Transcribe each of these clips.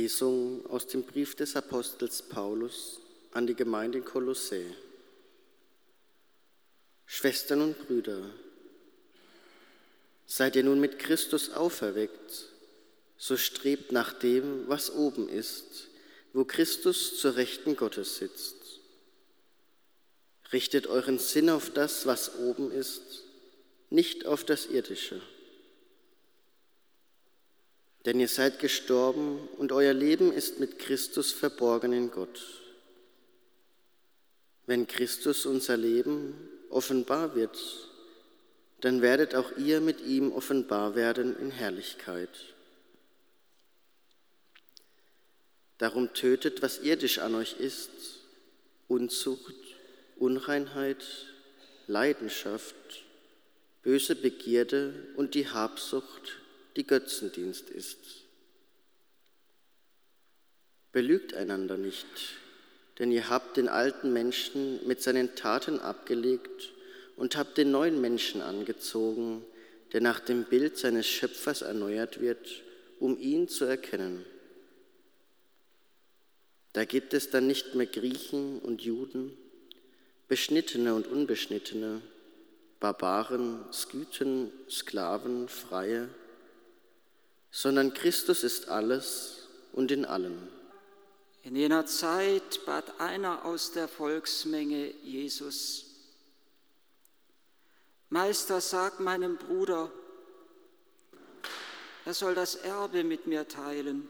Lesung aus dem Brief des Apostels Paulus an die Gemeinde in Kolossä. Schwestern und Brüder, seid ihr nun mit Christus auferweckt, so strebt nach dem, was oben ist, wo Christus zur Rechten Gottes sitzt. Richtet euren Sinn auf das, was oben ist, nicht auf das Irdische. Denn ihr seid gestorben und euer Leben ist mit Christus verborgen in Gott. Wenn Christus unser Leben offenbar wird, dann werdet auch ihr mit ihm offenbar werden in Herrlichkeit. Darum tötet, was irdisch an euch ist, Unzucht, Unreinheit, Leidenschaft, böse Begierde und die Habsucht, die Götzendienst ist. Belügt einander nicht, denn ihr habt den alten Menschen mit seinen Taten abgelegt und habt den neuen Menschen angezogen, der nach dem Bild seines Schöpfers erneuert wird, um ihn zu erkennen. Da gibt es dann nicht mehr Griechen und Juden, Beschnittene und Unbeschnittene, Barbaren, Skythen, Sklaven, Freie, sondern Christus ist alles und in allem. In jener Zeit bat einer aus der Volksmenge Jesus, Meister, sag meinem Bruder, er soll das Erbe mit mir teilen.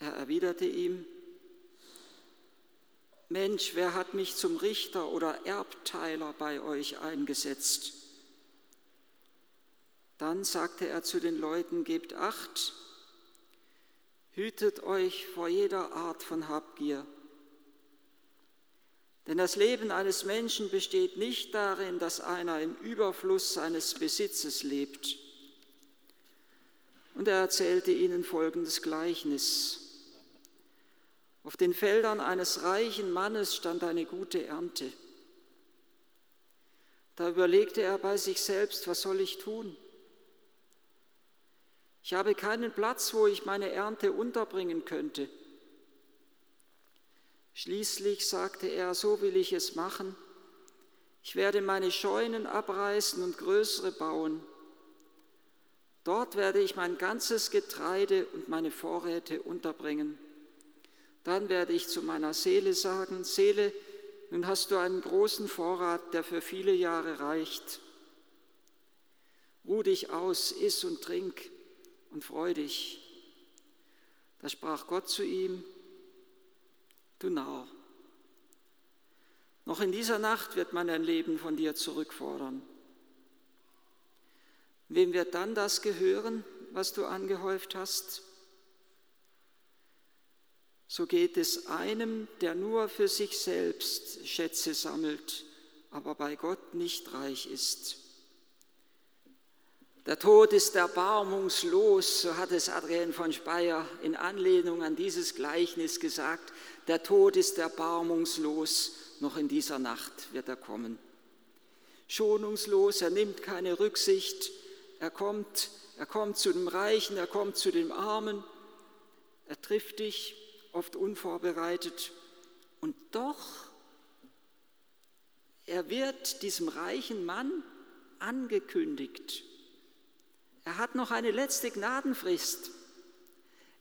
Er erwiderte ihm, Mensch, wer hat mich zum Richter oder Erbteiler bei euch eingesetzt? Dann sagte er zu den Leuten, gebt acht, hütet euch vor jeder Art von Habgier. Denn das Leben eines Menschen besteht nicht darin, dass einer im Überfluss seines Besitzes lebt. Und er erzählte ihnen folgendes Gleichnis. Auf den Feldern eines reichen Mannes stand eine gute Ernte. Da überlegte er bei sich selbst, was soll ich tun? Ich habe keinen Platz, wo ich meine Ernte unterbringen könnte. Schließlich sagte er, so will ich es machen. Ich werde meine Scheunen abreißen und größere bauen. Dort werde ich mein ganzes Getreide und meine Vorräte unterbringen. Dann werde ich zu meiner Seele sagen, Seele, nun hast du einen großen Vorrat, der für viele Jahre reicht. Ruh dich aus, iss und trink und freu dich. Da sprach Gott zu ihm, du Narr, noch in dieser Nacht wird man ein Leben von dir zurückfordern. Wem wird dann das gehören, was du angehäuft hast? So geht es einem, der nur für sich selbst Schätze sammelt, aber bei Gott nicht reich ist. Der Tod ist erbarmungslos, so hat es Adrian von Speyer in Anlehnung an dieses Gleichnis gesagt. Der Tod ist erbarmungslos, noch in dieser Nacht wird er kommen. Schonungslos, er nimmt keine Rücksicht, er kommt, er kommt zu dem Reichen, er kommt zu dem Armen, er trifft dich, oft unvorbereitet, und doch, er wird diesem reichen Mann angekündigt er hat noch eine letzte Gnadenfrist.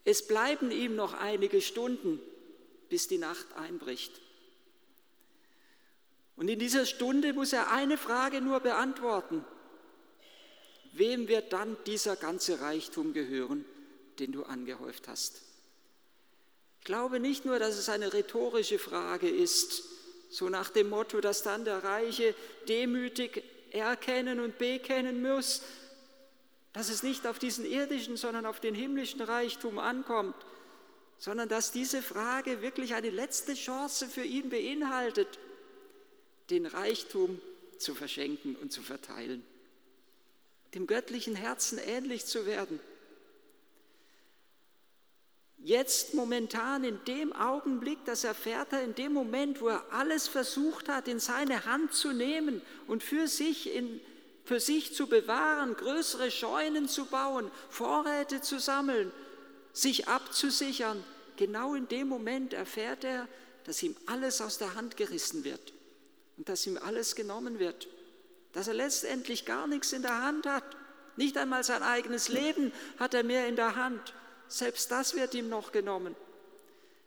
Es bleiben ihm noch einige Stunden, bis die Nacht einbricht. Und in dieser Stunde muss er eine Frage nur beantworten. Wem wird dann dieser ganze Reichtum gehören, den du angehäuft hast? Ich glaube nicht nur, dass es eine rhetorische Frage ist, so nach dem Motto, dass dann der Reiche demütig erkennen und bekennen muss, dass es nicht auf diesen irdischen, sondern auf den himmlischen Reichtum ankommt, sondern dass diese Frage wirklich eine letzte Chance für ihn beinhaltet, den Reichtum zu verschenken und zu verteilen, dem göttlichen Herzen ähnlich zu werden. Jetzt momentan in dem Augenblick, das erfährt er in dem Moment, wo er alles versucht hat, in seine Hand zu nehmen und für sich in für sich zu bewahren, größere Scheunen zu bauen, Vorräte zu sammeln. sich abzusichern. Genau in dem Moment erfährt er, dass ihm alles aus der Hand gerissen wird und dass ihm alles genommen wird, dass er letztendlich gar nichts in der Hand hat. Nicht einmal sein eigenes Leben hat er mehr in der Hand. Selbst das wird ihm noch genommen.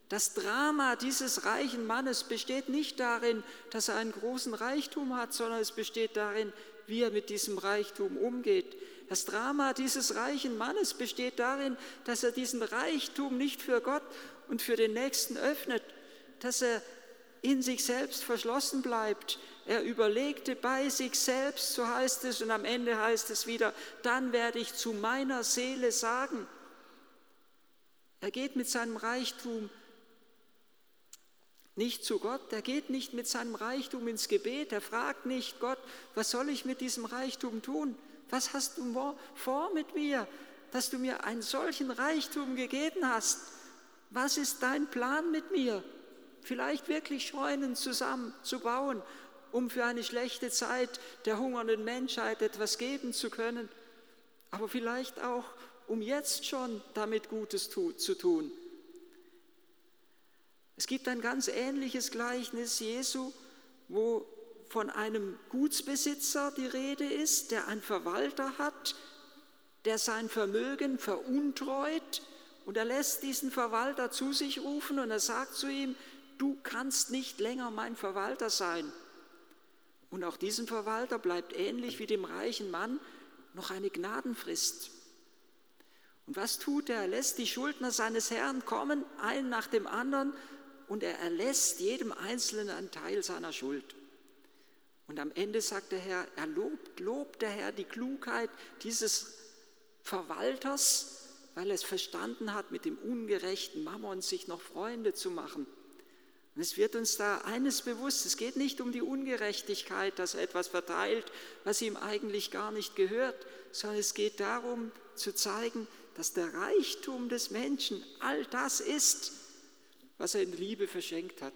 Das Drama dieses reichen Mannes besteht nicht darin, dass er einen großen Reichtum hat, sondern es besteht darin, wie er mit diesem Reichtum umgeht. Das Drama dieses reichen Mannes besteht darin, dass er diesen Reichtum nicht für Gott und für den Nächsten öffnet, dass er in sich selbst verschlossen bleibt. Er überlegte bei sich selbst, so heißt es, und am Ende heißt es wieder, dann werde ich zu meiner Seele sagen. Er geht mit seinem Reichtum nicht zu Gott, er geht nicht mit seinem Reichtum ins Gebet, er fragt nicht Gott, was soll ich mit diesem Reichtum tun? Was hast du vor mit mir, dass du mir einen solchen Reichtum gegeben hast? Was ist dein Plan mit mir? Vielleicht wirklich Scheunen zusammenzubauen, um für eine schlechte Zeit der hungernden Menschheit etwas geben zu können, aber vielleicht auch, um jetzt schon damit Gutes zu tun. Es gibt ein ganz ähnliches Gleichnis Jesu, wo von einem Gutsbesitzer die Rede ist, der einen Verwalter hat, der sein Vermögen veruntreut und er lässt diesen Verwalter zu sich rufen und er sagt zu ihm, du kannst nicht länger mein Verwalter sein. Und auch diesem Verwalter bleibt ähnlich wie dem reichen Mann noch eine Gnadenfrist. Und was tut er? Er lässt die Schuldner seines Herrn kommen, einen nach dem anderen, und er erlässt jedem Einzelnen einen Teil seiner Schuld. Und am Ende sagt der Herr, er lobt, lobt der Herr die Klugheit dieses Verwalters, weil er es verstanden hat, mit dem ungerechten Mammon sich noch Freunde zu machen. Und es wird uns da eines bewusst, es geht nicht um die Ungerechtigkeit, dass er etwas verteilt, was ihm eigentlich gar nicht gehört, sondern es geht darum zu zeigen, dass der Reichtum des Menschen all das ist, was er in Liebe verschenkt hat.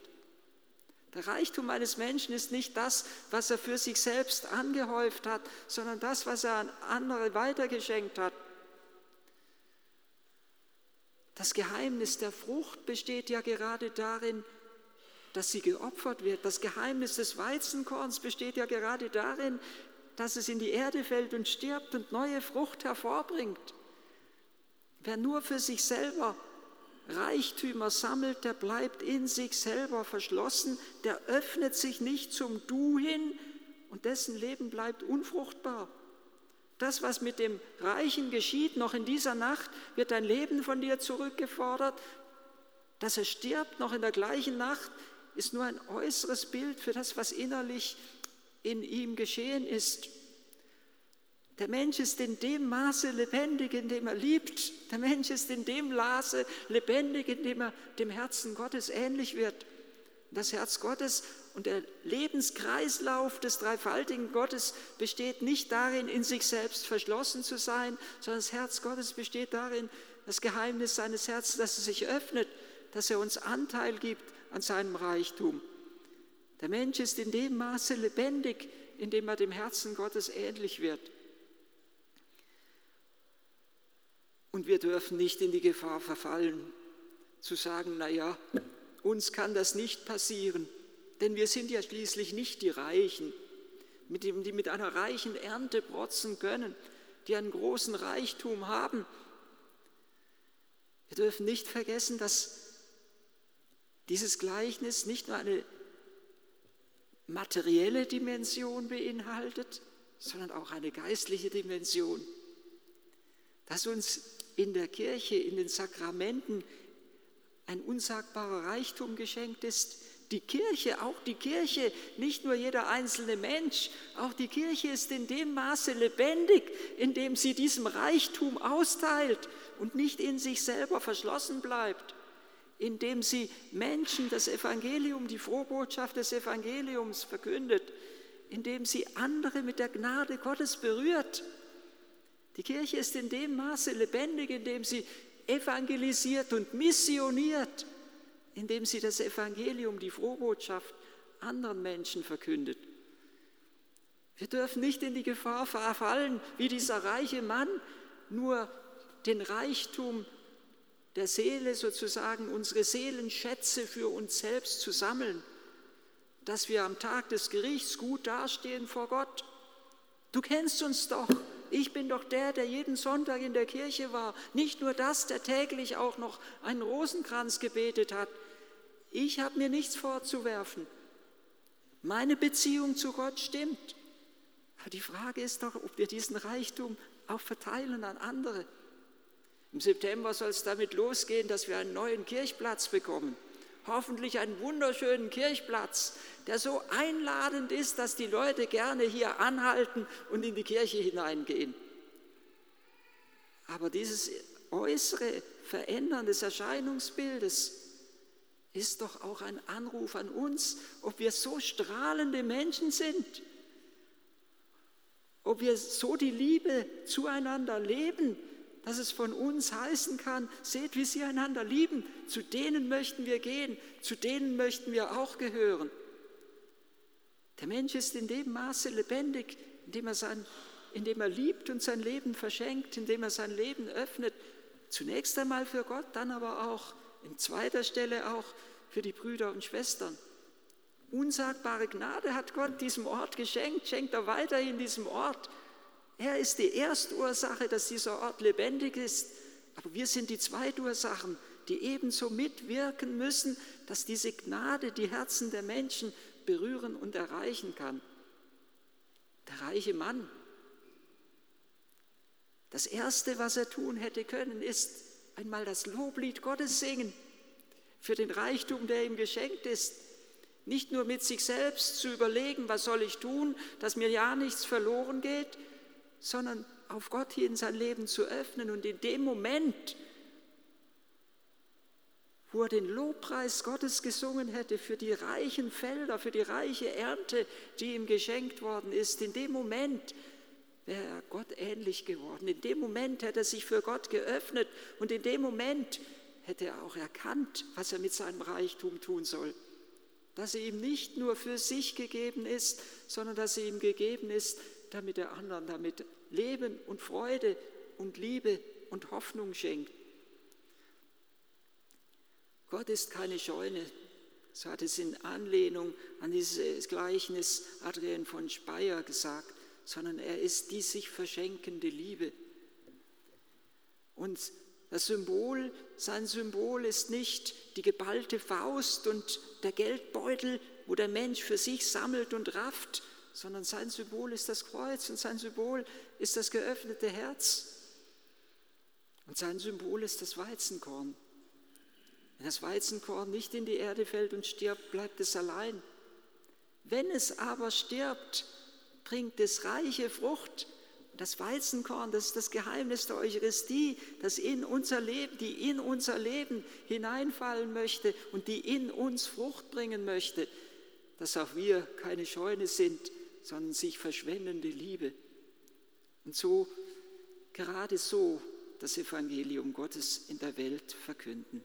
Der Reichtum eines Menschen ist nicht das, was er für sich selbst angehäuft hat, sondern das, was er an andere weitergeschenkt hat. Das Geheimnis der Frucht besteht ja gerade darin, dass sie geopfert wird. Das Geheimnis des Weizenkorns besteht ja gerade darin, dass es in die Erde fällt und stirbt und neue Frucht hervorbringt. Wer nur für sich selber Reichtümer sammelt, der bleibt in sich selber verschlossen, der öffnet sich nicht zum Du hin und dessen Leben bleibt unfruchtbar. Das, was mit dem Reichen geschieht, noch in dieser Nacht, wird dein Leben von dir zurückgefordert. Dass er stirbt, noch in der gleichen Nacht, ist nur ein äußeres Bild für das, was innerlich in ihm geschehen ist. Der Mensch ist in dem Maße lebendig, in dem er liebt. Der Mensch ist in dem Maße lebendig, in dem er dem Herzen Gottes ähnlich wird. Das Herz Gottes und der Lebenskreislauf des dreifaltigen Gottes besteht nicht darin, in sich selbst verschlossen zu sein, sondern das Herz Gottes besteht darin, das Geheimnis seines Herzens, dass er sich öffnet, dass er uns Anteil gibt an seinem Reichtum. Der Mensch ist in dem Maße lebendig, in dem er dem Herzen Gottes ähnlich wird. Und wir dürfen nicht in die Gefahr verfallen, zu sagen, naja, uns kann das nicht passieren, denn wir sind ja schließlich nicht die Reichen, die mit einer reichen Ernte protzen können, die einen großen Reichtum haben. Wir dürfen nicht vergessen, dass dieses Gleichnis nicht nur eine materielle Dimension beinhaltet, sondern auch eine geistliche Dimension. Dass uns in der Kirche, in den Sakramenten ein unsagbarer Reichtum geschenkt ist. Die Kirche, auch die Kirche, nicht nur jeder einzelne Mensch, auch die Kirche ist in dem Maße lebendig, in dem sie diesem Reichtum austeilt und nicht in sich selber verschlossen bleibt, indem sie Menschen das Evangelium, die Frohbotschaft des Evangeliums verkündet, indem sie andere mit der Gnade Gottes berührt die Kirche ist in dem Maße lebendig, indem sie evangelisiert und missioniert, indem sie das Evangelium, die Frohbotschaft anderen Menschen verkündet. Wir dürfen nicht in die Gefahr verfallen, wie dieser reiche Mann, nur den Reichtum der Seele sozusagen unsere Seelenschätze für uns selbst zu sammeln, dass wir am Tag des Gerichts gut dastehen vor Gott. Du kennst uns doch. Ich bin doch der, der jeden Sonntag in der Kirche war. Nicht nur das, der täglich auch noch einen Rosenkranz gebetet hat. Ich habe mir nichts vorzuwerfen. Meine Beziehung zu Gott stimmt. Aber die Frage ist doch, ob wir diesen Reichtum auch verteilen an andere. Im September soll es damit losgehen, dass wir einen neuen Kirchplatz bekommen. Hoffentlich einen wunderschönen Kirchplatz, der so einladend ist, dass die Leute gerne hier anhalten und in die Kirche hineingehen. Aber dieses äußere Verändern des Erscheinungsbildes ist doch auch ein Anruf an uns, ob wir so strahlende Menschen sind, ob wir so die Liebe zueinander leben, dass es von uns heißen kann, seht, wie sie einander lieben, zu denen möchten wir gehen, zu denen möchten wir auch gehören. Der Mensch ist in dem Maße lebendig, indem er, sein, indem er liebt und sein Leben verschenkt, indem er sein Leben öffnet, zunächst einmal für Gott, dann aber auch in zweiter Stelle auch für die Brüder und Schwestern. Unsagbare Gnade hat Gott diesem Ort geschenkt, schenkt er weiterhin diesem Ort. Er ist die Erstursache, dass dieser Ort lebendig ist, aber wir sind die Zweitursachen, die ebenso mitwirken müssen, dass diese Gnade die Herzen der Menschen berühren und erreichen kann. Der reiche Mann. Das Erste, was er tun hätte können, ist einmal das Loblied Gottes singen für den Reichtum, der ihm geschenkt ist. Nicht nur mit sich selbst zu überlegen, was soll ich tun, dass mir ja nichts verloren geht, sondern auf Gott hin sein Leben zu öffnen und in dem Moment, wo er den Lobpreis Gottes gesungen hätte für die reichen Felder, für die reiche Ernte, die ihm geschenkt worden ist, in dem Moment wäre er Gott ähnlich geworden. In dem Moment hätte er sich für Gott geöffnet und in dem Moment hätte er auch erkannt, was er mit seinem Reichtum tun soll. Dass er ihm nicht nur für sich gegeben ist, sondern dass er ihm gegeben ist, damit er anderen damit Leben und Freude und Liebe und Hoffnung schenkt. Gott ist keine Scheune, so hat es in Anlehnung an dieses Gleichnis Adrian von Speyer gesagt, sondern er ist die sich verschenkende Liebe. Und das Symbol, sein Symbol ist nicht die geballte Faust und der Geldbeutel, wo der Mensch für sich sammelt und rafft, sondern sein Symbol ist das Kreuz und sein Symbol ist das geöffnete Herz. Und sein Symbol ist das Weizenkorn. Wenn das Weizenkorn nicht in die Erde fällt und stirbt, bleibt es allein. Wenn es aber stirbt, bringt es reiche Frucht. Das Weizenkorn, das ist das Geheimnis der Eucharistie, das in unser Leben, die in unser Leben hineinfallen möchte und die in uns Frucht bringen möchte, dass auch wir keine Scheune sind, sondern sich verschwendende Liebe. Und so, gerade so, das Evangelium Gottes in der Welt verkünden.